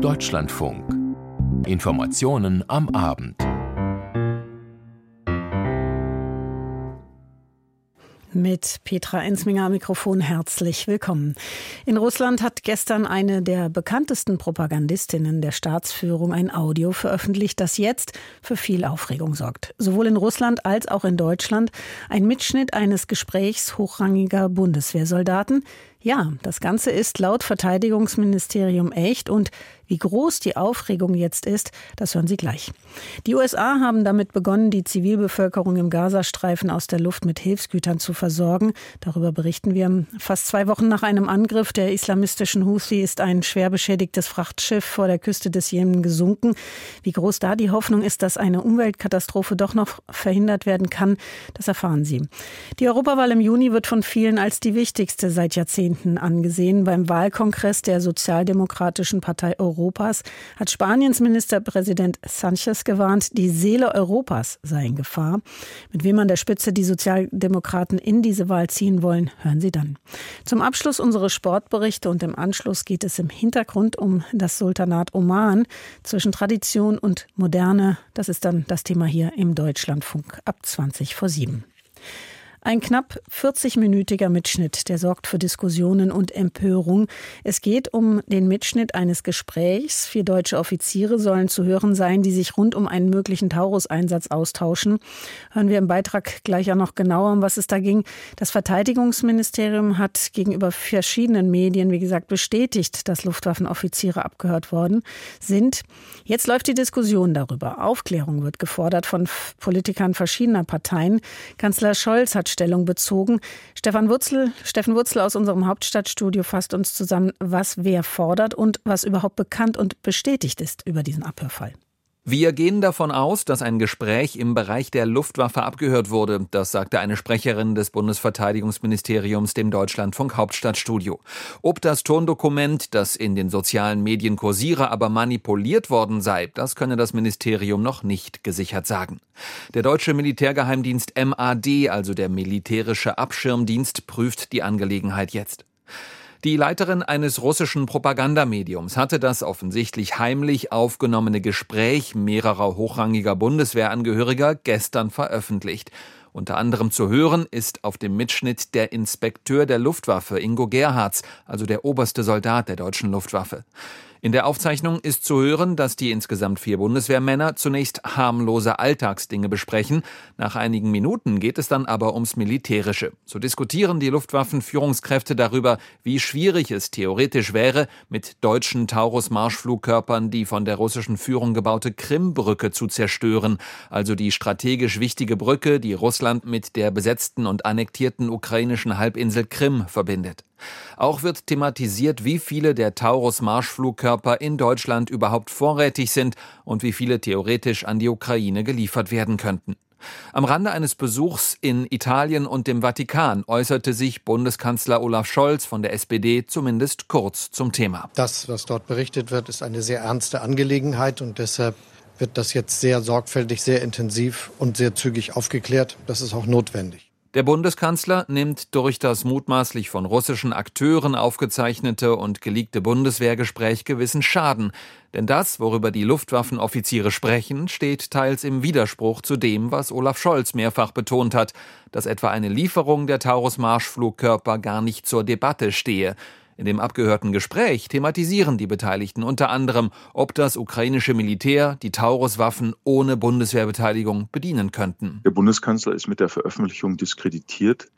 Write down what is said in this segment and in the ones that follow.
Deutschlandfunk. Informationen am Abend. Mit Petra Ensminger am Mikrofon herzlich willkommen. In Russland hat gestern eine der bekanntesten Propagandistinnen der Staatsführung ein Audio veröffentlicht, das jetzt für viel Aufregung sorgt. Sowohl in Russland als auch in Deutschland ein Mitschnitt eines Gesprächs hochrangiger Bundeswehrsoldaten. Ja, das Ganze ist laut Verteidigungsministerium echt und wie groß die Aufregung jetzt ist, das hören Sie gleich. Die USA haben damit begonnen, die Zivilbevölkerung im Gazastreifen aus der Luft mit Hilfsgütern zu versorgen. Darüber berichten wir. Fast zwei Wochen nach einem Angriff der islamistischen Houthi ist ein schwer beschädigtes Frachtschiff vor der Küste des Jemen gesunken. Wie groß da die Hoffnung ist, dass eine Umweltkatastrophe doch noch verhindert werden kann, das erfahren Sie. Die Europawahl im Juni wird von vielen als die wichtigste seit Jahrzehnten angesehen. Beim Wahlkongress der Sozialdemokratischen Partei Europa Europas hat Spaniens Ministerpräsident Sanchez gewarnt, die Seele Europas sei in Gefahr. Mit wem an der Spitze die Sozialdemokraten in diese Wahl ziehen wollen, hören Sie dann. Zum Abschluss unsere Sportberichte und im Anschluss geht es im Hintergrund um das Sultanat Oman zwischen Tradition und Moderne. Das ist dann das Thema hier im Deutschlandfunk ab 20 vor 7. Ein knapp 40-minütiger Mitschnitt, der sorgt für Diskussionen und Empörung. Es geht um den Mitschnitt eines Gesprächs. Vier deutsche Offiziere sollen zu hören sein, die sich rund um einen möglichen Taurus-Einsatz austauschen. Hören wir im Beitrag gleich auch noch genauer, um was es da ging. Das Verteidigungsministerium hat gegenüber verschiedenen Medien, wie gesagt, bestätigt, dass Luftwaffenoffiziere abgehört worden sind. Jetzt läuft die Diskussion darüber. Aufklärung wird gefordert von Politikern verschiedener Parteien. Kanzler Scholz hat Stellung bezogen. Stefan Wurzel, Steffen Wurzel aus unserem Hauptstadtstudio fasst uns zusammen, was wer fordert und was überhaupt bekannt und bestätigt ist über diesen Abhörfall. Wir gehen davon aus, dass ein Gespräch im Bereich der Luftwaffe abgehört wurde. Das sagte eine Sprecherin des Bundesverteidigungsministeriums dem Deutschlandfunk Hauptstadtstudio. Ob das Tondokument, das in den sozialen Medien kursiere, aber manipuliert worden sei, das könne das Ministerium noch nicht gesichert sagen. Der deutsche Militärgeheimdienst MAD, also der militärische Abschirmdienst, prüft die Angelegenheit jetzt. Die Leiterin eines russischen Propagandamediums hatte das offensichtlich heimlich aufgenommene Gespräch mehrerer hochrangiger Bundeswehrangehöriger gestern veröffentlicht. Unter anderem zu hören ist auf dem Mitschnitt der Inspekteur der Luftwaffe Ingo Gerhards, also der oberste Soldat der deutschen Luftwaffe. In der Aufzeichnung ist zu hören, dass die insgesamt vier Bundeswehrmänner zunächst harmlose Alltagsdinge besprechen. Nach einigen Minuten geht es dann aber ums Militärische. So diskutieren die Luftwaffenführungskräfte darüber, wie schwierig es theoretisch wäre, mit deutschen Taurus-Marschflugkörpern die von der russischen Führung gebaute Krimbrücke zu zerstören, also die strategisch wichtige Brücke, die Russland mit der besetzten und annektierten ukrainischen Halbinsel Krim verbindet. Auch wird thematisiert, wie viele der Taurus-Marschflugkörper in Deutschland überhaupt vorrätig sind und wie viele theoretisch an die Ukraine geliefert werden könnten. Am Rande eines Besuchs in Italien und dem Vatikan äußerte sich Bundeskanzler Olaf Scholz von der SPD zumindest kurz zum Thema. Das, was dort berichtet wird, ist eine sehr ernste Angelegenheit und deshalb wird das jetzt sehr sorgfältig, sehr intensiv und sehr zügig aufgeklärt. Das ist auch notwendig. Der Bundeskanzler nimmt durch das mutmaßlich von russischen Akteuren aufgezeichnete und geleakte Bundeswehrgespräch gewissen Schaden. Denn das, worüber die Luftwaffenoffiziere sprechen, steht teils im Widerspruch zu dem, was Olaf Scholz mehrfach betont hat, dass etwa eine Lieferung der Taurus-Marschflugkörper gar nicht zur Debatte stehe. In dem abgehörten Gespräch thematisieren die Beteiligten unter anderem, ob das ukrainische Militär die Taurus-Waffen ohne Bundeswehrbeteiligung bedienen könnten. Der Bundeskanzler ist mit der Veröffentlichung diskreditiert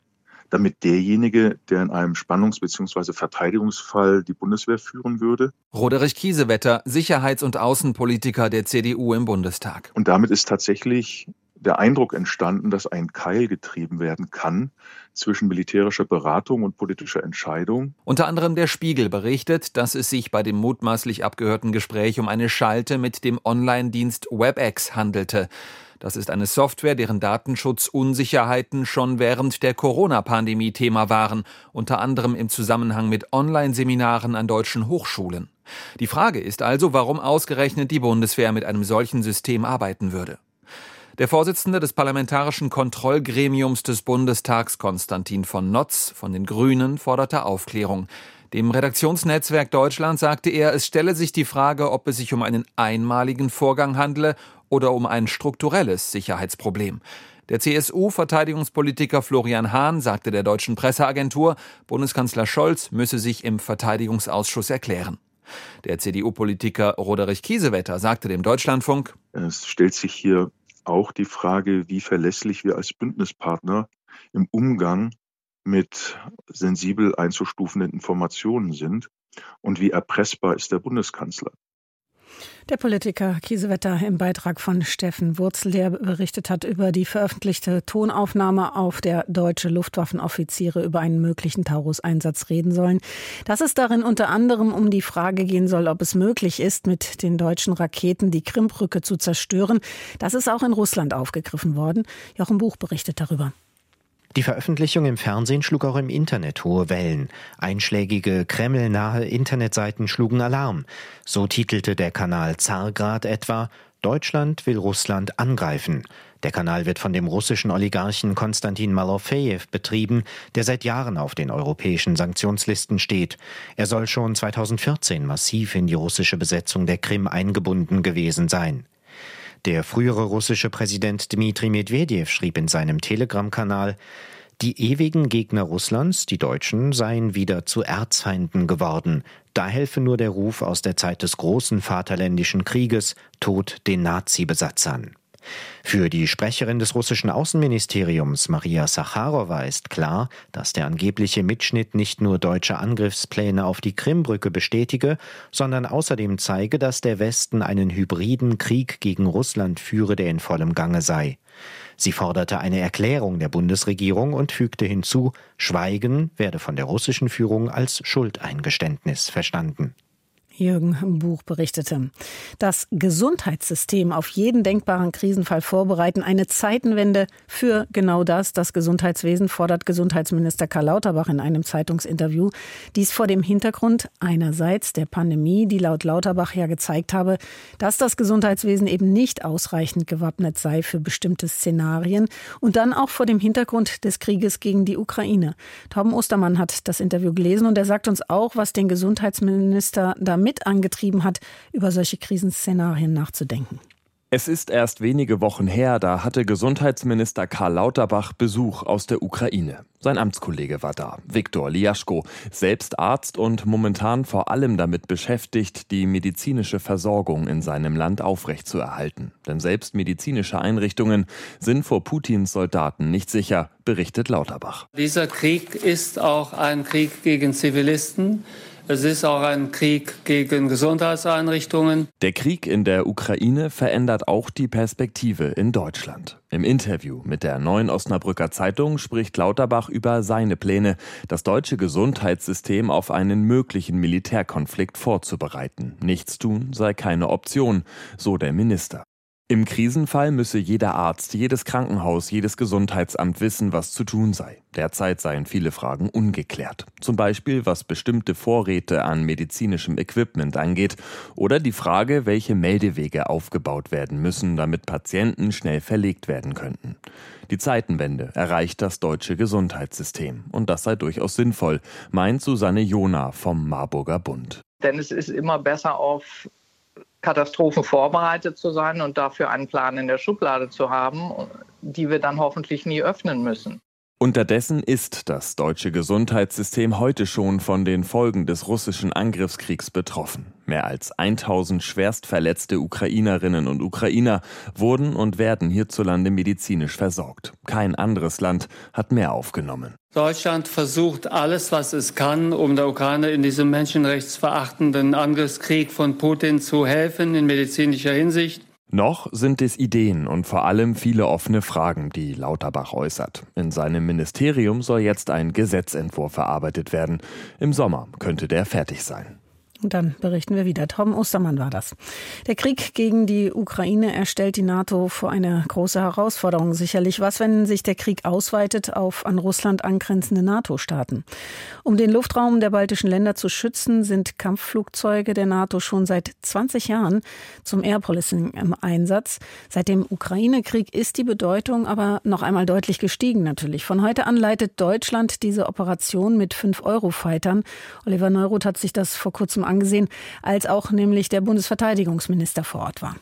damit derjenige, der in einem Spannungs- bzw. Verteidigungsfall die Bundeswehr führen würde. Roderich Kiesewetter, Sicherheits- und Außenpolitiker der CDU im Bundestag. Und damit ist tatsächlich der Eindruck entstanden, dass ein Keil getrieben werden kann zwischen militärischer Beratung und politischer Entscheidung. Unter anderem der Spiegel berichtet, dass es sich bei dem mutmaßlich abgehörten Gespräch um eine Schalte mit dem Online-Dienst WebEx handelte. Das ist eine Software, deren Datenschutzunsicherheiten schon während der Corona-Pandemie Thema waren, unter anderem im Zusammenhang mit Online-Seminaren an deutschen Hochschulen. Die Frage ist also, warum ausgerechnet die Bundeswehr mit einem solchen System arbeiten würde. Der Vorsitzende des Parlamentarischen Kontrollgremiums des Bundestags, Konstantin von Notz von den Grünen, forderte Aufklärung. Dem Redaktionsnetzwerk Deutschland sagte er, es stelle sich die Frage, ob es sich um einen einmaligen Vorgang handle oder um ein strukturelles Sicherheitsproblem. Der CSU-Verteidigungspolitiker Florian Hahn sagte der deutschen Presseagentur, Bundeskanzler Scholz müsse sich im Verteidigungsausschuss erklären. Der CDU-Politiker Roderich Kiesewetter sagte dem Deutschlandfunk, es stellt sich hier auch die Frage, wie verlässlich wir als Bündnispartner im Umgang mit sensibel einzustufenden Informationen sind und wie erpressbar ist der Bundeskanzler. Der Politiker Kiesewetter im Beitrag von Steffen Wurzel, der berichtet hat über die veröffentlichte Tonaufnahme, auf der deutsche Luftwaffenoffiziere über einen möglichen Taurus-Einsatz reden sollen. Dass es darin unter anderem um die Frage gehen soll, ob es möglich ist, mit den deutschen Raketen die Krimbrücke zu zerstören, das ist auch in Russland aufgegriffen worden. Jochen Buch berichtet darüber. Die Veröffentlichung im Fernsehen schlug auch im Internet hohe Wellen. Einschlägige Kreml-nahe Internetseiten schlugen Alarm. So titelte der Kanal Zargrad etwa Deutschland will Russland angreifen. Der Kanal wird von dem russischen Oligarchen Konstantin Malofejew betrieben, der seit Jahren auf den europäischen Sanktionslisten steht. Er soll schon 2014 massiv in die russische Besetzung der Krim eingebunden gewesen sein. Der frühere russische Präsident Dmitri Medvedev schrieb in seinem Telegram-Kanal, die ewigen Gegner Russlands, die Deutschen, seien wieder zu Erzfeinden geworden. Da helfe nur der Ruf aus der Zeit des großen Vaterländischen Krieges, Tod den Nazi-Besatzern. Für die Sprecherin des russischen Außenministeriums Maria Sacharowa ist klar, dass der angebliche Mitschnitt nicht nur deutsche Angriffspläne auf die Krimbrücke bestätige, sondern außerdem zeige, dass der Westen einen hybriden Krieg gegen Russland führe, der in vollem Gange sei. Sie forderte eine Erklärung der Bundesregierung und fügte hinzu, Schweigen werde von der russischen Führung als Schuldeingeständnis verstanden. Jürgen Buch berichtete. Das Gesundheitssystem auf jeden denkbaren Krisenfall vorbereiten, eine Zeitenwende für genau das. Das Gesundheitswesen fordert Gesundheitsminister Karl Lauterbach in einem Zeitungsinterview. Dies vor dem Hintergrund einerseits der Pandemie, die laut Lauterbach ja gezeigt habe, dass das Gesundheitswesen eben nicht ausreichend gewappnet sei für bestimmte Szenarien und dann auch vor dem Hintergrund des Krieges gegen die Ukraine. Torben Ostermann hat das Interview gelesen und er sagt uns auch, was den Gesundheitsminister damit mit angetrieben hat, über solche Krisenszenarien nachzudenken. Es ist erst wenige Wochen her, da hatte Gesundheitsminister Karl Lauterbach Besuch aus der Ukraine. Sein Amtskollege war da, Viktor Liaschko, selbst Arzt und momentan vor allem damit beschäftigt, die medizinische Versorgung in seinem Land aufrechtzuerhalten. Denn selbst medizinische Einrichtungen sind vor Putins Soldaten nicht sicher, berichtet Lauterbach. Dieser Krieg ist auch ein Krieg gegen Zivilisten. Es ist auch ein Krieg gegen Gesundheitseinrichtungen. Der Krieg in der Ukraine verändert auch die Perspektive in Deutschland. Im Interview mit der Neuen Osnabrücker Zeitung spricht Lauterbach über seine Pläne, das deutsche Gesundheitssystem auf einen möglichen Militärkonflikt vorzubereiten. Nichts tun sei keine Option, so der Minister. Im Krisenfall müsse jeder Arzt, jedes Krankenhaus, jedes Gesundheitsamt wissen, was zu tun sei. Derzeit seien viele Fragen ungeklärt. Zum Beispiel, was bestimmte Vorräte an medizinischem Equipment angeht oder die Frage, welche Meldewege aufgebaut werden müssen, damit Patienten schnell verlegt werden könnten. Die Zeitenwende erreicht das deutsche Gesundheitssystem. Und das sei durchaus sinnvoll, meint Susanne Jona vom Marburger Bund. Denn es ist immer besser auf Katastrophen vorbereitet zu sein und dafür einen Plan in der Schublade zu haben, die wir dann hoffentlich nie öffnen müssen. Unterdessen ist das deutsche Gesundheitssystem heute schon von den Folgen des russischen Angriffskriegs betroffen. Mehr als 1000 schwerst verletzte Ukrainerinnen und Ukrainer wurden und werden hierzulande medizinisch versorgt. Kein anderes Land hat mehr aufgenommen. Deutschland versucht alles, was es kann, um der Ukraine in diesem menschenrechtsverachtenden Angriffskrieg von Putin zu helfen in medizinischer Hinsicht. Noch sind es Ideen und vor allem viele offene Fragen, die Lauterbach äußert. In seinem Ministerium soll jetzt ein Gesetzentwurf verarbeitet werden. Im Sommer könnte der fertig sein. Und dann berichten wir wieder. Tom Ostermann war das. Der Krieg gegen die Ukraine erstellt die NATO vor eine große Herausforderung sicherlich. Was, wenn sich der Krieg ausweitet auf an Russland angrenzende NATO-Staaten? Um den Luftraum der baltischen Länder zu schützen, sind Kampfflugzeuge der NATO schon seit 20 Jahren zum Air Policing im Einsatz. Seit dem Ukraine-Krieg ist die Bedeutung aber noch einmal deutlich gestiegen natürlich. Von heute an leitet Deutschland diese Operation mit fünf Eurofightern. Oliver Neuroth hat sich das vor kurzem angesehen, als auch nämlich der Bundesverteidigungsminister vor Ort war.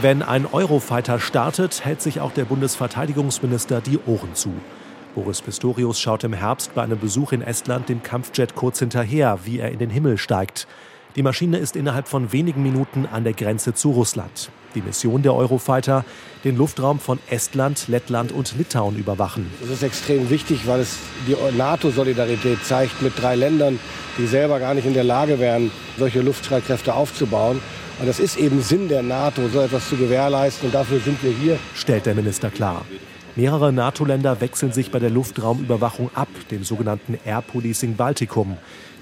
Wenn ein Eurofighter startet, hält sich auch der Bundesverteidigungsminister die Ohren zu. Boris Pistorius schaut im Herbst bei einem Besuch in Estland dem Kampfjet kurz hinterher, wie er in den Himmel steigt. Die Maschine ist innerhalb von wenigen Minuten an der Grenze zu Russland. Die Mission der Eurofighter, den Luftraum von Estland, Lettland und Litauen überwachen. Das ist extrem wichtig, weil es die NATO-Solidarität zeigt mit drei Ländern, die selber gar nicht in der Lage wären, solche Luftstreitkräfte aufzubauen. Und das ist eben Sinn der NATO, so etwas zu gewährleisten. Und dafür sind wir hier. Stellt der Minister klar. Mehrere NATO-Länder wechseln sich bei der Luftraumüberwachung ab, dem sogenannten Air Policing Baltikum.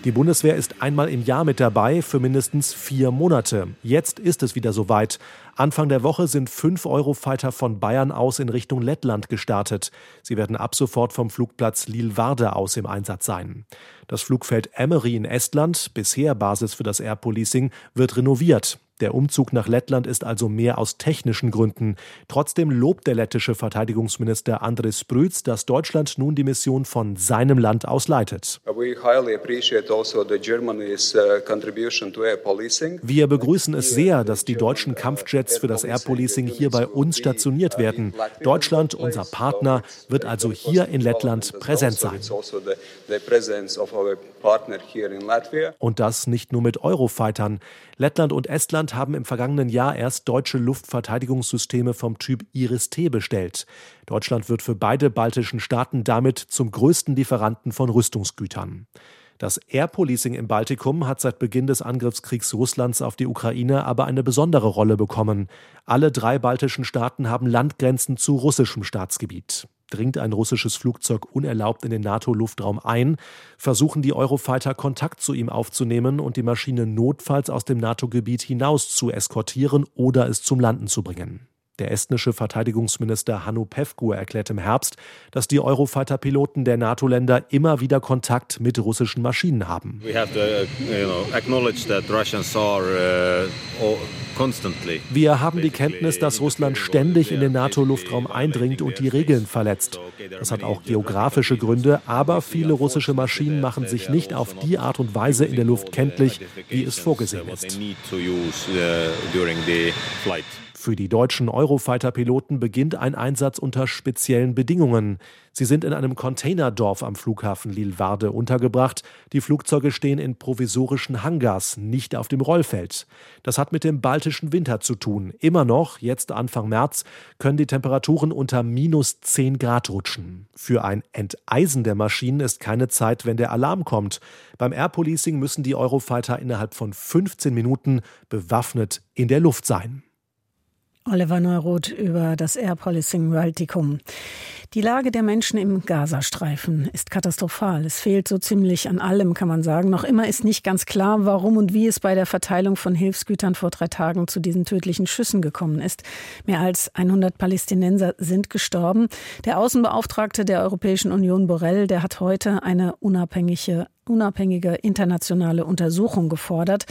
Die Bundeswehr ist einmal im Jahr mit dabei für mindestens vier Monate. Jetzt ist es wieder soweit. Anfang der Woche sind fünf Eurofighter von Bayern aus in Richtung Lettland gestartet. Sie werden ab sofort vom Flugplatz Lilwarde aus im Einsatz sein. Das Flugfeld Emery in Estland, bisher Basis für das Air Policing, wird renoviert. Der Umzug nach Lettland ist also mehr aus technischen Gründen. Trotzdem lobt der lettische Verteidigungsminister Andris Brütz, dass Deutschland nun die Mission von seinem Land aus leitet. Also Wir begrüßen es sehr, dass die deutschen Kampfjets für das Air Policing hier bei uns stationiert werden. Deutschland, unser Partner, wird also hier in Lettland präsent sein. Und das nicht nur mit Eurofightern. Lettland und Estland haben im vergangenen Jahr erst deutsche Luftverteidigungssysteme vom Typ Iris-T bestellt. Deutschland wird für beide baltischen Staaten damit zum größten Lieferanten von Rüstungsgütern. Das Air Policing im Baltikum hat seit Beginn des Angriffskriegs Russlands auf die Ukraine aber eine besondere Rolle bekommen. Alle drei baltischen Staaten haben Landgrenzen zu russischem Staatsgebiet. Dringt ein russisches Flugzeug unerlaubt in den NATO-Luftraum ein, versuchen die Eurofighter Kontakt zu ihm aufzunehmen und die Maschine notfalls aus dem NATO-Gebiet hinaus zu eskortieren oder es zum Landen zu bringen. Der estnische Verteidigungsminister Hannu Pevkur erklärt im Herbst, dass die Eurofighter-Piloten der NATO-Länder immer wieder Kontakt mit russischen Maschinen haben. Uh, Wir haben die Kenntnis, dass Russland ständig in den NATO-Luftraum eindringt und die Regeln verletzt. Das hat auch geografische Gründe, aber viele russische Maschinen machen sich nicht auf die Art und Weise in der Luft kenntlich, wie es vorgesehen ist. Für die deutschen Eurofighter-Piloten beginnt ein Einsatz unter speziellen Bedingungen. Sie sind in einem Containerdorf am Flughafen Lilwarde untergebracht. Die Flugzeuge stehen in provisorischen Hangars, nicht auf dem Rollfeld. Das hat mit dem baltischen Winter zu tun. Immer noch, jetzt Anfang März, können die Temperaturen unter minus 10 Grad rutschen. Für ein Enteisen der Maschinen ist keine Zeit, wenn der Alarm kommt. Beim Air Policing müssen die Eurofighter innerhalb von 15 Minuten bewaffnet in der Luft sein. Oliver Neuroth über das Air Policing Baltikum. Die Lage der Menschen im Gazastreifen ist katastrophal. Es fehlt so ziemlich an allem, kann man sagen. Noch immer ist nicht ganz klar, warum und wie es bei der Verteilung von Hilfsgütern vor drei Tagen zu diesen tödlichen Schüssen gekommen ist. Mehr als 100 Palästinenser sind gestorben. Der Außenbeauftragte der Europäischen Union Borrell, der hat heute eine unabhängige, unabhängige internationale Untersuchung gefordert.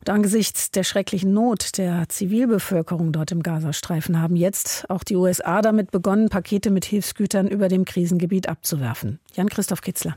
Und angesichts der schrecklichen Not der Zivilbevölkerung dort im Gazastreifen haben jetzt auch die USA damit begonnen, Pakete mit Hilfsgütern über dem Krisengebiet abzuwerfen. Jan-Christoph Kitzler.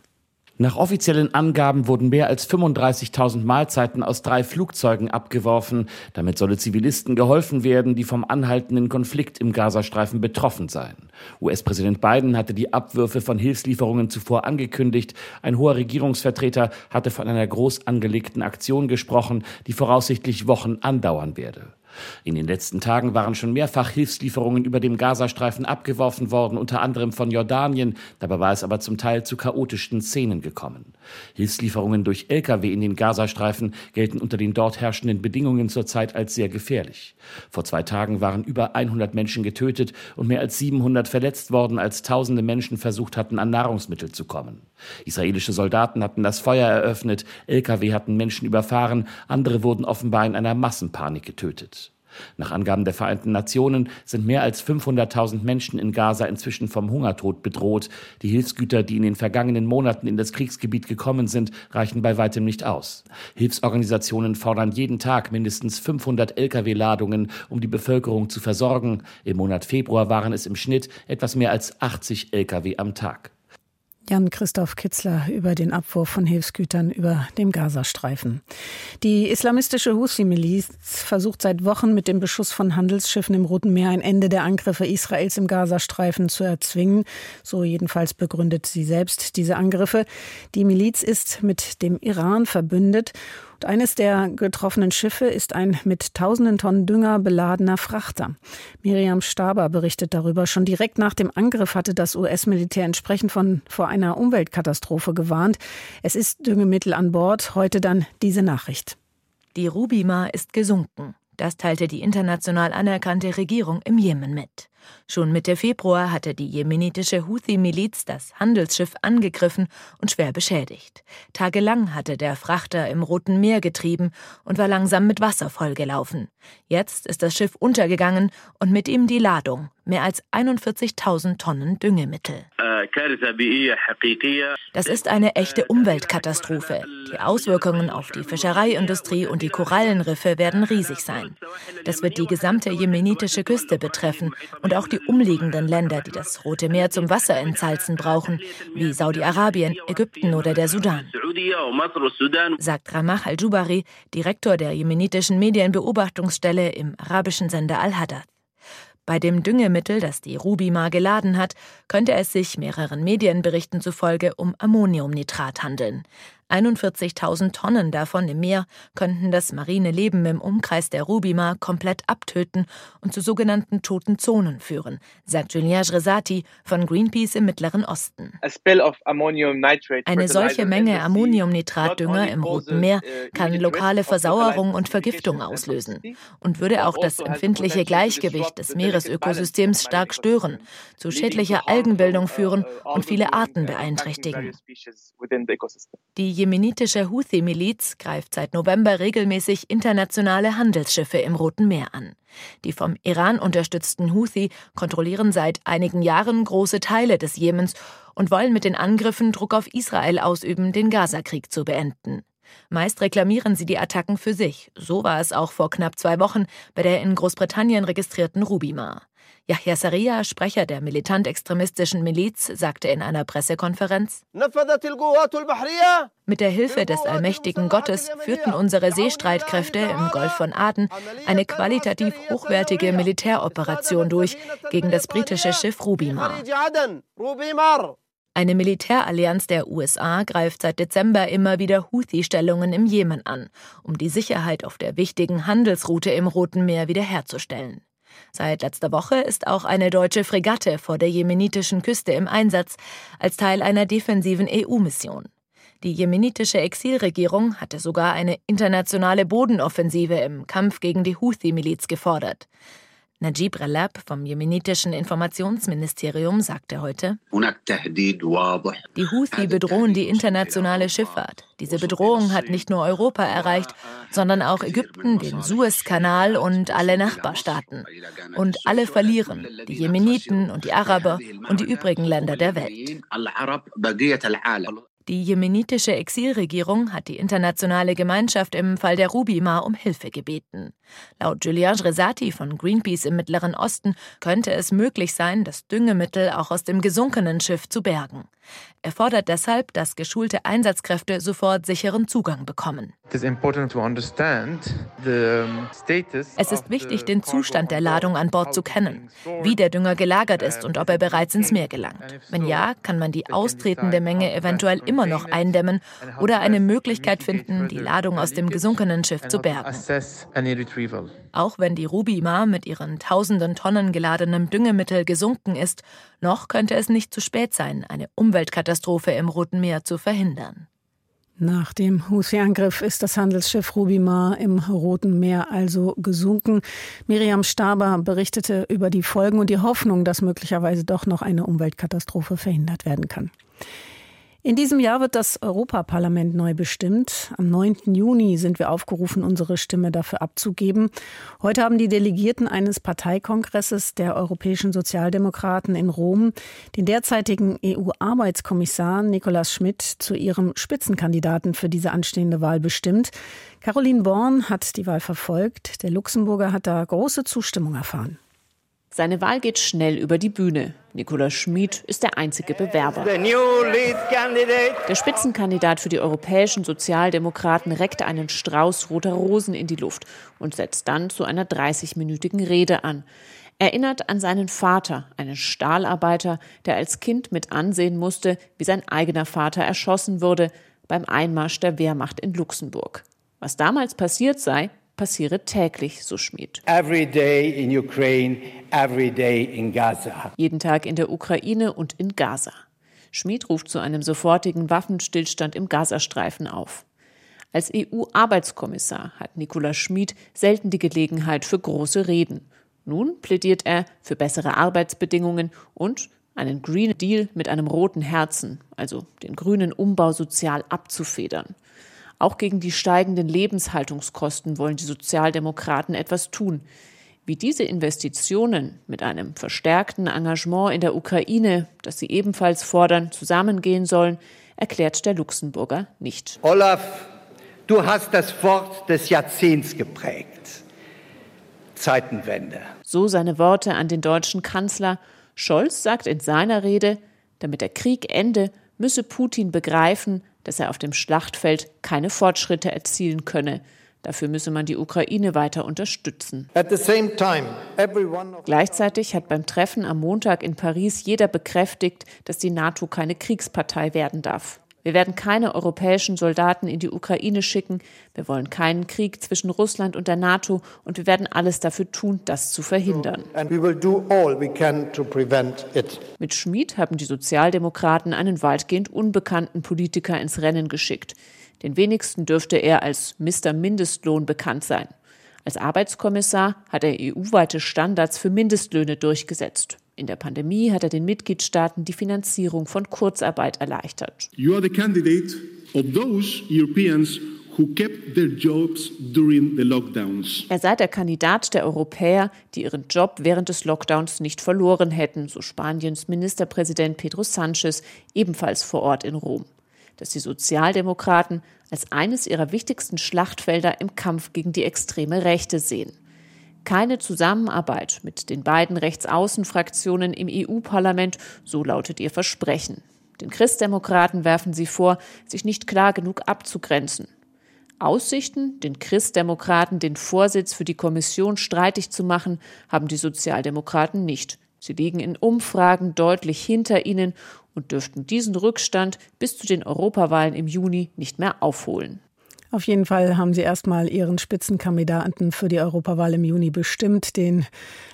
Nach offiziellen Angaben wurden mehr als 35.000 Mahlzeiten aus drei Flugzeugen abgeworfen. Damit solle Zivilisten geholfen werden, die vom anhaltenden Konflikt im Gazastreifen betroffen seien. US-Präsident Biden hatte die Abwürfe von Hilfslieferungen zuvor angekündigt. Ein hoher Regierungsvertreter hatte von einer groß angelegten Aktion gesprochen, die voraussichtlich Wochen andauern werde. In den letzten Tagen waren schon mehrfach Hilfslieferungen über dem Gazastreifen abgeworfen worden, unter anderem von Jordanien. Dabei war es aber zum Teil zu chaotischen Szenen gekommen. Hilfslieferungen durch Lkw in den Gazastreifen gelten unter den dort herrschenden Bedingungen zurzeit als sehr gefährlich. Vor zwei Tagen waren über 100 Menschen getötet und mehr als 700 verletzt worden, als tausende Menschen versucht hatten, an Nahrungsmittel zu kommen. Israelische Soldaten hatten das Feuer eröffnet, Lkw hatten Menschen überfahren, andere wurden offenbar in einer Massenpanik getötet. Nach Angaben der Vereinten Nationen sind mehr als 500.000 Menschen in Gaza inzwischen vom Hungertod bedroht. Die Hilfsgüter, die in den vergangenen Monaten in das Kriegsgebiet gekommen sind, reichen bei weitem nicht aus. Hilfsorganisationen fordern jeden Tag mindestens 500 Lkw-Ladungen, um die Bevölkerung zu versorgen. Im Monat Februar waren es im Schnitt etwas mehr als 80 Lkw am Tag. Jan-Christoph Kitzler über den Abwurf von Hilfsgütern über dem Gazastreifen. Die islamistische Houthi-Miliz versucht seit Wochen mit dem Beschuss von Handelsschiffen im Roten Meer ein Ende der Angriffe Israels im Gazastreifen zu erzwingen. So jedenfalls begründet sie selbst diese Angriffe. Die Miliz ist mit dem Iran verbündet eines der getroffenen Schiffe ist ein mit tausenden Tonnen Dünger beladener Frachter. Miriam Staber berichtet darüber. Schon direkt nach dem Angriff hatte das US-Militär entsprechend von vor einer Umweltkatastrophe gewarnt. Es ist Düngemittel an Bord. Heute dann diese Nachricht. Die Rubima ist gesunken. Das teilte die international anerkannte Regierung im Jemen mit. Schon Mitte Februar hatte die jemenitische Houthi-Miliz das Handelsschiff angegriffen und schwer beschädigt. Tagelang hatte der Frachter im Roten Meer getrieben und war langsam mit Wasser vollgelaufen. Jetzt ist das Schiff untergegangen und mit ihm die Ladung, mehr als 41.000 Tonnen Düngemittel. Das ist eine echte Umweltkatastrophe. Die Auswirkungen auf die Fischereiindustrie und die Korallenriffe werden riesig sein. Das wird die gesamte jemenitische Küste betreffen und auch die umliegenden Länder, die das Rote Meer zum Wasserentsalzen brauchen, wie Saudi-Arabien, Ägypten oder der Sudan. Sagt Ramah al-Jubari, Direktor der jemenitischen Medienbeobachtungsstelle im arabischen Sender Al-Hadath. Bei dem Düngemittel, das die Rubima geladen hat, könnte es sich mehreren Medienberichten zufolge um Ammoniumnitrat handeln. 41.000 Tonnen davon im Meer könnten das marine Leben im Umkreis der Rubima komplett abtöten und zu sogenannten toten Zonen führen, sagt Julien Rezati von Greenpeace im Mittleren Osten. Eine solche Menge Ammoniumnitratdünger im Roten Meer uh, kann lokale Versauerung und Vergiftung auslösen und würde auch das also empfindliche Gleichgewicht des Meeresökosystems stark stören, zu schädlicher Algenbildung führen uh, und viele Arten beeinträchtigen. Die jemenitische Houthi-Miliz greift seit November regelmäßig internationale Handelsschiffe im Roten Meer an. Die vom Iran unterstützten Houthi kontrollieren seit einigen Jahren große Teile des Jemens und wollen mit den Angriffen Druck auf Israel ausüben, den Gazakrieg zu beenden. Meist reklamieren sie die Attacken für sich. So war es auch vor knapp zwei Wochen bei der in Großbritannien registrierten Rubima. Yahya Saria, Sprecher der militant-extremistischen Miliz, sagte in einer Pressekonferenz: Mit der Hilfe des allmächtigen Gottes führten unsere Seestreitkräfte im Golf von Aden eine qualitativ hochwertige Militäroperation durch gegen das britische Schiff Rubimar. Eine Militärallianz der USA greift seit Dezember immer wieder Houthi-Stellungen im Jemen an, um die Sicherheit auf der wichtigen Handelsroute im Roten Meer wiederherzustellen. Seit letzter Woche ist auch eine deutsche Fregatte vor der jemenitischen Küste im Einsatz, als Teil einer defensiven EU-Mission. Die jemenitische Exilregierung hatte sogar eine internationale Bodenoffensive im Kampf gegen die Houthi-Miliz gefordert. Najib Ralab vom jemenitischen Informationsministerium sagte heute, die Houthi bedrohen die internationale Schifffahrt. Diese Bedrohung hat nicht nur Europa erreicht, sondern auch Ägypten, den Suezkanal und alle Nachbarstaaten. Und alle verlieren, die Jemeniten und die Araber und die übrigen Länder der Welt. Die jemenitische Exilregierung hat die internationale Gemeinschaft im Fall der Rubima um Hilfe gebeten. Laut Julian Rezati von Greenpeace im Mittleren Osten könnte es möglich sein, das Düngemittel auch aus dem gesunkenen Schiff zu bergen. Er fordert deshalb, dass geschulte Einsatzkräfte sofort sicheren Zugang bekommen. Es ist wichtig, den Zustand der Ladung an Bord zu kennen, wie der Dünger gelagert ist und ob er bereits ins Meer gelangt. Wenn ja, kann man die austretende Menge eventuell immer immer noch eindämmen oder eine Möglichkeit finden, die Ladung aus dem gesunkenen Schiff zu bergen. Auch wenn die Rubima mit ihren tausenden Tonnen geladenem Düngemittel gesunken ist, noch könnte es nicht zu spät sein, eine Umweltkatastrophe im Roten Meer zu verhindern. Nach dem Houthi-Angriff ist das Handelsschiff Rubimar im Roten Meer also gesunken. Miriam Staber berichtete über die Folgen und die Hoffnung, dass möglicherweise doch noch eine Umweltkatastrophe verhindert werden kann. In diesem Jahr wird das Europaparlament neu bestimmt. Am 9. Juni sind wir aufgerufen, unsere Stimme dafür abzugeben. Heute haben die Delegierten eines Parteikongresses der Europäischen Sozialdemokraten in Rom den derzeitigen EU-Arbeitskommissar Nikolaus Schmidt zu ihrem Spitzenkandidaten für diese anstehende Wahl bestimmt. Caroline Born hat die Wahl verfolgt. Der Luxemburger hat da große Zustimmung erfahren. Seine Wahl geht schnell über die Bühne. Nikolaus Schmid ist der einzige Bewerber. Der Spitzenkandidat für die europäischen Sozialdemokraten reckt einen Strauß roter Rosen in die Luft und setzt dann zu einer 30-minütigen Rede an. Erinnert an seinen Vater, einen Stahlarbeiter, der als Kind mit ansehen musste, wie sein eigener Vater erschossen wurde beim Einmarsch der Wehrmacht in Luxemburg. Was damals passiert sei, passiere täglich, so Schmid. Ukraine, Jeden Tag in der Ukraine und in Gaza. Schmid ruft zu einem sofortigen Waffenstillstand im Gazastreifen auf. Als EU-Arbeitskommissar hat Nikola Schmid selten die Gelegenheit für große Reden. Nun plädiert er für bessere Arbeitsbedingungen und einen Green Deal mit einem roten Herzen, also den grünen Umbau sozial abzufedern. Auch gegen die steigenden Lebenshaltungskosten wollen die Sozialdemokraten etwas tun. Wie diese Investitionen mit einem verstärkten Engagement in der Ukraine, das sie ebenfalls fordern, zusammengehen sollen, erklärt der Luxemburger nicht. Olaf, du hast das Wort des Jahrzehnts geprägt. Zeitenwende. So seine Worte an den deutschen Kanzler. Scholz sagt in seiner Rede, damit der Krieg ende, müsse Putin begreifen, dass er auf dem Schlachtfeld keine Fortschritte erzielen könne. Dafür müsse man die Ukraine weiter unterstützen. Time, Gleichzeitig hat beim Treffen am Montag in Paris jeder bekräftigt, dass die NATO keine Kriegspartei werden darf. Wir werden keine europäischen Soldaten in die Ukraine schicken. Wir wollen keinen Krieg zwischen Russland und der NATO und wir werden alles dafür tun, das zu verhindern. Mit Schmid haben die Sozialdemokraten einen weitgehend unbekannten Politiker ins Rennen geschickt. Den wenigsten dürfte er als Mr. Mindestlohn bekannt sein. Als Arbeitskommissar hat er EU-weite Standards für Mindestlöhne durchgesetzt. In der Pandemie hat er den Mitgliedstaaten die Finanzierung von Kurzarbeit erleichtert. You are the candidate of those Europeans who kept their jobs during the lockdowns. Er sei der Kandidat der Europäer, die ihren Job während des Lockdowns nicht verloren hätten, so Spaniens Ministerpräsident Pedro Sánchez ebenfalls vor Ort in Rom. Dass die Sozialdemokraten als eines ihrer wichtigsten Schlachtfelder im Kampf gegen die extreme Rechte sehen keine Zusammenarbeit mit den beiden Rechtsaußenfraktionen im EU-Parlament, so lautet ihr Versprechen. Den Christdemokraten werfen sie vor, sich nicht klar genug abzugrenzen. Aussichten, den Christdemokraten den Vorsitz für die Kommission streitig zu machen, haben die Sozialdemokraten nicht. Sie liegen in Umfragen deutlich hinter ihnen und dürften diesen Rückstand bis zu den Europawahlen im Juni nicht mehr aufholen. Auf jeden Fall haben Sie erstmal Ihren Spitzenkandidaten für die Europawahl im Juni bestimmt, den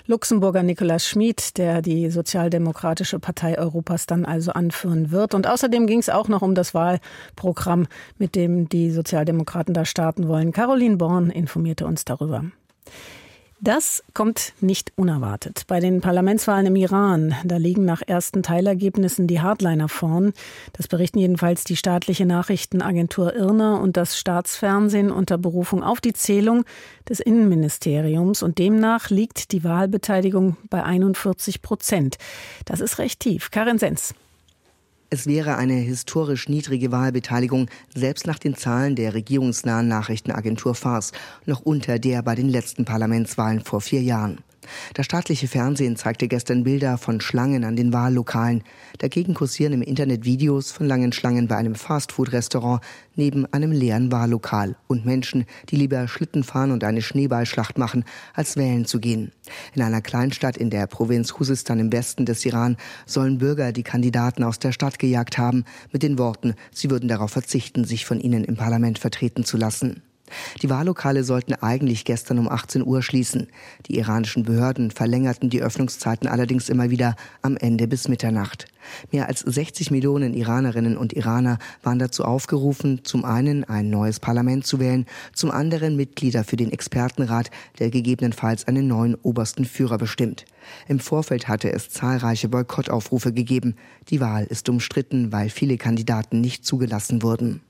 Luxemburger Nikolaus Schmid, der die Sozialdemokratische Partei Europas dann also anführen wird. Und außerdem ging es auch noch um das Wahlprogramm, mit dem die Sozialdemokraten da starten wollen. Caroline Born informierte uns darüber. Das kommt nicht unerwartet. Bei den Parlamentswahlen im Iran, da liegen nach ersten Teilergebnissen die Hardliner vorn. Das berichten jedenfalls die staatliche Nachrichtenagentur Irna und das Staatsfernsehen unter Berufung auf die Zählung des Innenministeriums. Und demnach liegt die Wahlbeteiligung bei 41 Prozent. Das ist recht tief. Karin Sens. Es wäre eine historisch niedrige Wahlbeteiligung, selbst nach den Zahlen der regierungsnahen Nachrichtenagentur FARS, noch unter der bei den letzten Parlamentswahlen vor vier Jahren. Das staatliche Fernsehen zeigte gestern Bilder von Schlangen an den Wahllokalen. Dagegen kursieren im Internet Videos von langen Schlangen bei einem Fastfood-Restaurant neben einem leeren Wahllokal und Menschen, die lieber Schlitten fahren und eine Schneeballschlacht machen, als wählen zu gehen. In einer Kleinstadt in der Provinz Khuzestan im Westen des Iran sollen Bürger die Kandidaten aus der Stadt gejagt haben, mit den Worten, sie würden darauf verzichten, sich von ihnen im Parlament vertreten zu lassen. Die Wahllokale sollten eigentlich gestern um 18 Uhr schließen. Die iranischen Behörden verlängerten die Öffnungszeiten allerdings immer wieder am Ende bis Mitternacht. Mehr als 60 Millionen Iranerinnen und Iraner waren dazu aufgerufen, zum einen ein neues Parlament zu wählen, zum anderen Mitglieder für den Expertenrat, der gegebenenfalls einen neuen obersten Führer bestimmt. Im Vorfeld hatte es zahlreiche Boykottaufrufe gegeben. Die Wahl ist umstritten, weil viele Kandidaten nicht zugelassen wurden.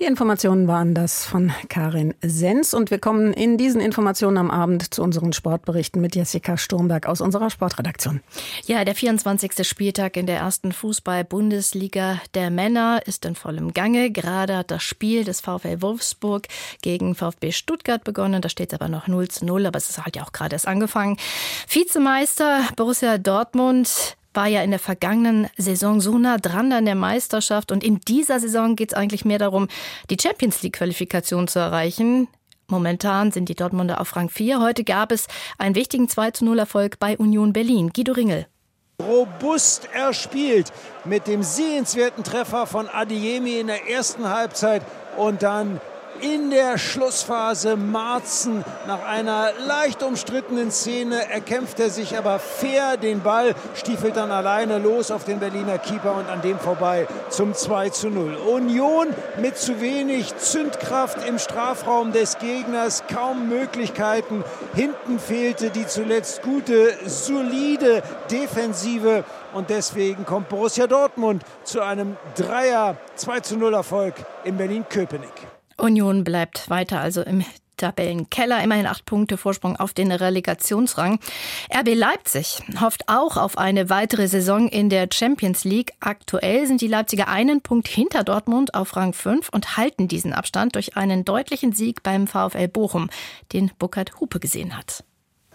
Die Informationen waren das von Karin Sens und wir kommen in diesen Informationen am Abend zu unseren Sportberichten mit Jessica Sturmberg aus unserer Sportredaktion. Ja, der 24. Spieltag in der ersten Fußball-Bundesliga der Männer ist in vollem Gange. Gerade hat das Spiel des VfL Wolfsburg gegen VfB Stuttgart begonnen. Da steht es aber noch 0 zu 0, aber es ist halt ja auch gerade erst angefangen. Vizemeister Borussia Dortmund war ja in der vergangenen Saison so nah dran an der Meisterschaft. Und in dieser Saison geht es eigentlich mehr darum, die Champions League-Qualifikation zu erreichen. Momentan sind die Dortmunder auf Rang 4. Heute gab es einen wichtigen 2-0-Erfolg bei Union Berlin. Guido Ringel. Robust erspielt mit dem sehenswerten Treffer von Adiemi in der ersten Halbzeit und dann in der Schlussphase Marzen. Nach einer leicht umstrittenen Szene erkämpft er sich aber fair den Ball, stiefelt dann alleine los auf den Berliner Keeper und an dem vorbei zum 2 zu 0. Union mit zu wenig Zündkraft im Strafraum des Gegners, kaum Möglichkeiten. Hinten fehlte die zuletzt gute, solide Defensive und deswegen kommt Borussia Dortmund zu einem Dreier 2 zu 0 Erfolg in Berlin-Köpenick. Union bleibt weiter also im Tabellenkeller, immerhin acht Punkte Vorsprung auf den Relegationsrang. RB Leipzig hofft auch auf eine weitere Saison in der Champions League. Aktuell sind die Leipziger einen Punkt hinter Dortmund auf Rang 5 und halten diesen Abstand durch einen deutlichen Sieg beim VfL Bochum, den Burkhard Hupe gesehen hat.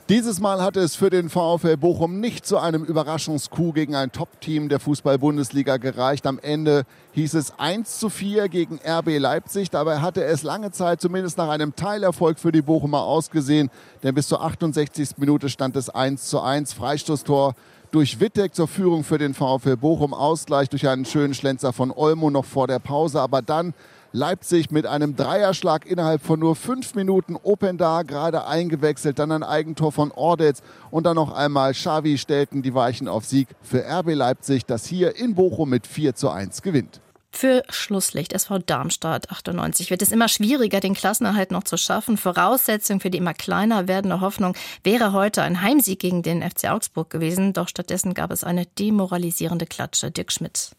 Dieses Mal hatte es für den VfL Bochum nicht zu einem Überraschungskuh gegen ein Top-Team der Fußball-Bundesliga gereicht. Am Ende hieß es 1 zu 4 gegen RB Leipzig. Dabei hatte es lange Zeit zumindest nach einem Teilerfolg für die Bochumer ausgesehen. Denn bis zur 68. Minute stand es 1 zu 1. Freistoßtor durch Wittek zur Führung für den VfL Bochum. Ausgleich durch einen schönen Schlenzer von Olmo noch vor der Pause. Aber dann Leipzig mit einem Dreierschlag innerhalb von nur fünf Minuten Openda gerade eingewechselt, dann ein Eigentor von Ordetz und dann noch einmal Xavi stellten die Weichen auf Sieg für RB Leipzig, das hier in Bochum mit 4 zu 1 gewinnt. Für Schlusslicht SV Darmstadt 98 wird es immer schwieriger, den Klassenerhalt noch zu schaffen. Voraussetzung für die immer kleiner werdende Hoffnung wäre heute ein Heimsieg gegen den FC Augsburg gewesen. Doch stattdessen gab es eine demoralisierende Klatsche. Dirk Schmidt.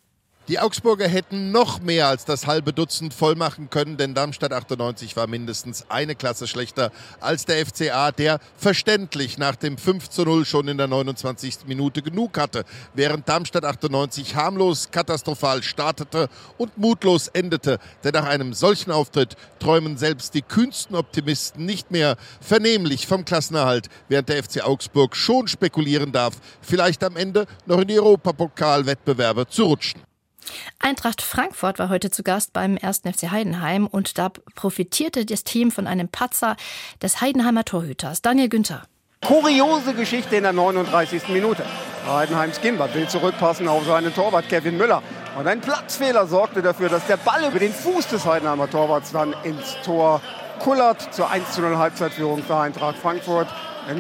Die Augsburger hätten noch mehr als das halbe Dutzend voll machen können, denn Darmstadt 98 war mindestens eine Klasse schlechter als der FCA, der verständlich nach dem 5 zu 0 schon in der 29. Minute genug hatte, während Darmstadt 98 harmlos katastrophal startete und mutlos endete. Denn nach einem solchen Auftritt träumen selbst die kühnsten Optimisten nicht mehr vernehmlich vom Klassenerhalt, während der FC Augsburg schon spekulieren darf, vielleicht am Ende noch in die Europapokalwettbewerbe zu rutschen. Eintracht Frankfurt war heute zu Gast beim 1. FC Heidenheim und da profitierte das Team von einem Patzer des Heidenheimer Torhüters Daniel Günther. Kuriose Geschichte in der 39. Minute. Heidenheims Gimbert will zurückpassen auf seinen Torwart Kevin Müller. Und ein Platzfehler sorgte dafür, dass der Ball über den Fuß des Heidenheimer Torwarts dann ins Tor kullert. Zur 1 0 Halbzeitführung für Eintracht Frankfurt.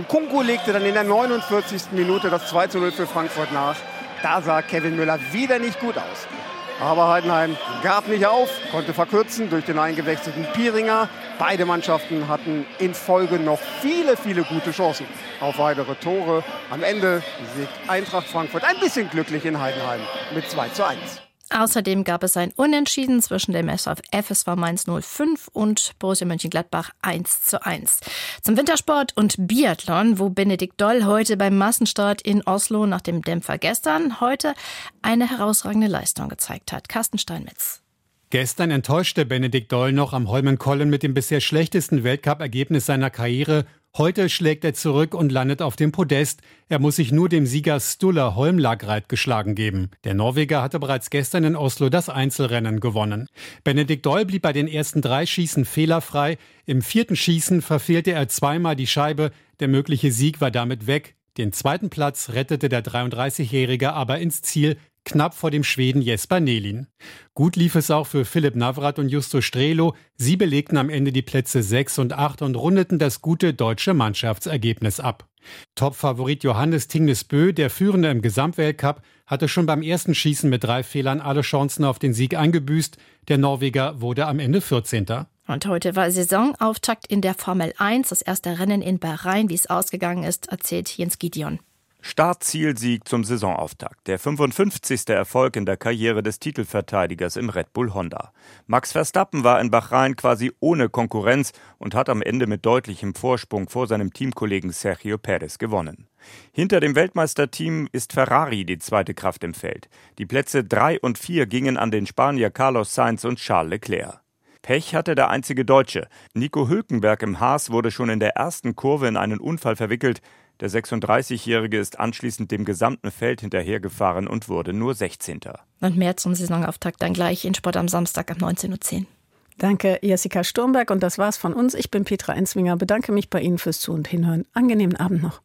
Kunku legte dann in der 49. Minute das 2 0 für Frankfurt nach. Da sah Kevin Müller wieder nicht gut aus. Aber Heidenheim gab nicht auf, konnte verkürzen durch den eingewechselten Pieringer. Beide Mannschaften hatten in Folge noch viele, viele gute Chancen auf weitere Tore. Am Ende siegt Eintracht Frankfurt ein bisschen glücklich in Heidenheim mit 2 zu 1. Außerdem gab es ein Unentschieden zwischen dem FSV Mainz 05 und Borussia Mönchengladbach 1 zu 1. Zum Wintersport und Biathlon, wo Benedikt Doll heute beim Massenstart in Oslo nach dem Dämpfer gestern heute eine herausragende Leistung gezeigt hat. Carsten Steinmetz. Gestern enttäuschte Benedikt Doll noch am Holmenkollen mit dem bisher schlechtesten Weltcup-Ergebnis seiner Karriere Heute schlägt er zurück und landet auf dem Podest. Er muss sich nur dem Sieger Stulla Holmlagreit geschlagen geben. Der Norweger hatte bereits gestern in Oslo das Einzelrennen gewonnen. Benedikt Doll blieb bei den ersten drei Schießen fehlerfrei. Im vierten Schießen verfehlte er zweimal die Scheibe. Der mögliche Sieg war damit weg. Den zweiten Platz rettete der 33-Jährige aber ins Ziel, knapp vor dem Schweden Jesper Nelin. Gut lief es auch für Philipp Navrat und Justo Strelo. Sie belegten am Ende die Plätze 6 und 8 und rundeten das gute deutsche Mannschaftsergebnis ab. Topfavorit Johannes Tingnes-Bö, der Führende im Gesamtweltcup, hatte schon beim ersten Schießen mit drei Fehlern alle Chancen auf den Sieg eingebüßt. Der Norweger wurde am Ende 14. Und heute war Saisonauftakt in der Formel 1. Das erste Rennen in Bahrain. Wie es ausgegangen ist, erzählt Jens Gideon. Startzielsieg zum Saisonauftakt. Der 55. Erfolg in der Karriere des Titelverteidigers im Red Bull Honda. Max Verstappen war in Bahrain quasi ohne Konkurrenz und hat am Ende mit deutlichem Vorsprung vor seinem Teamkollegen Sergio Perez gewonnen. Hinter dem Weltmeisterteam ist Ferrari die zweite Kraft im Feld. Die Plätze 3 und 4 gingen an den Spanier Carlos Sainz und Charles Leclerc. Pech hatte der einzige Deutsche. Nico Hülkenberg im Haas wurde schon in der ersten Kurve in einen Unfall verwickelt. Der 36-Jährige ist anschließend dem gesamten Feld hinterhergefahren und wurde nur 16. Und mehr zum Saisonauftakt dann gleich in Sport am Samstag ab 19.10 Uhr. Danke, Jessica Sturmberg. Und das war's von uns. Ich bin Petra Enzwinger. Bedanke mich bei Ihnen fürs Zu- und Hinhören. Angenehmen Abend noch.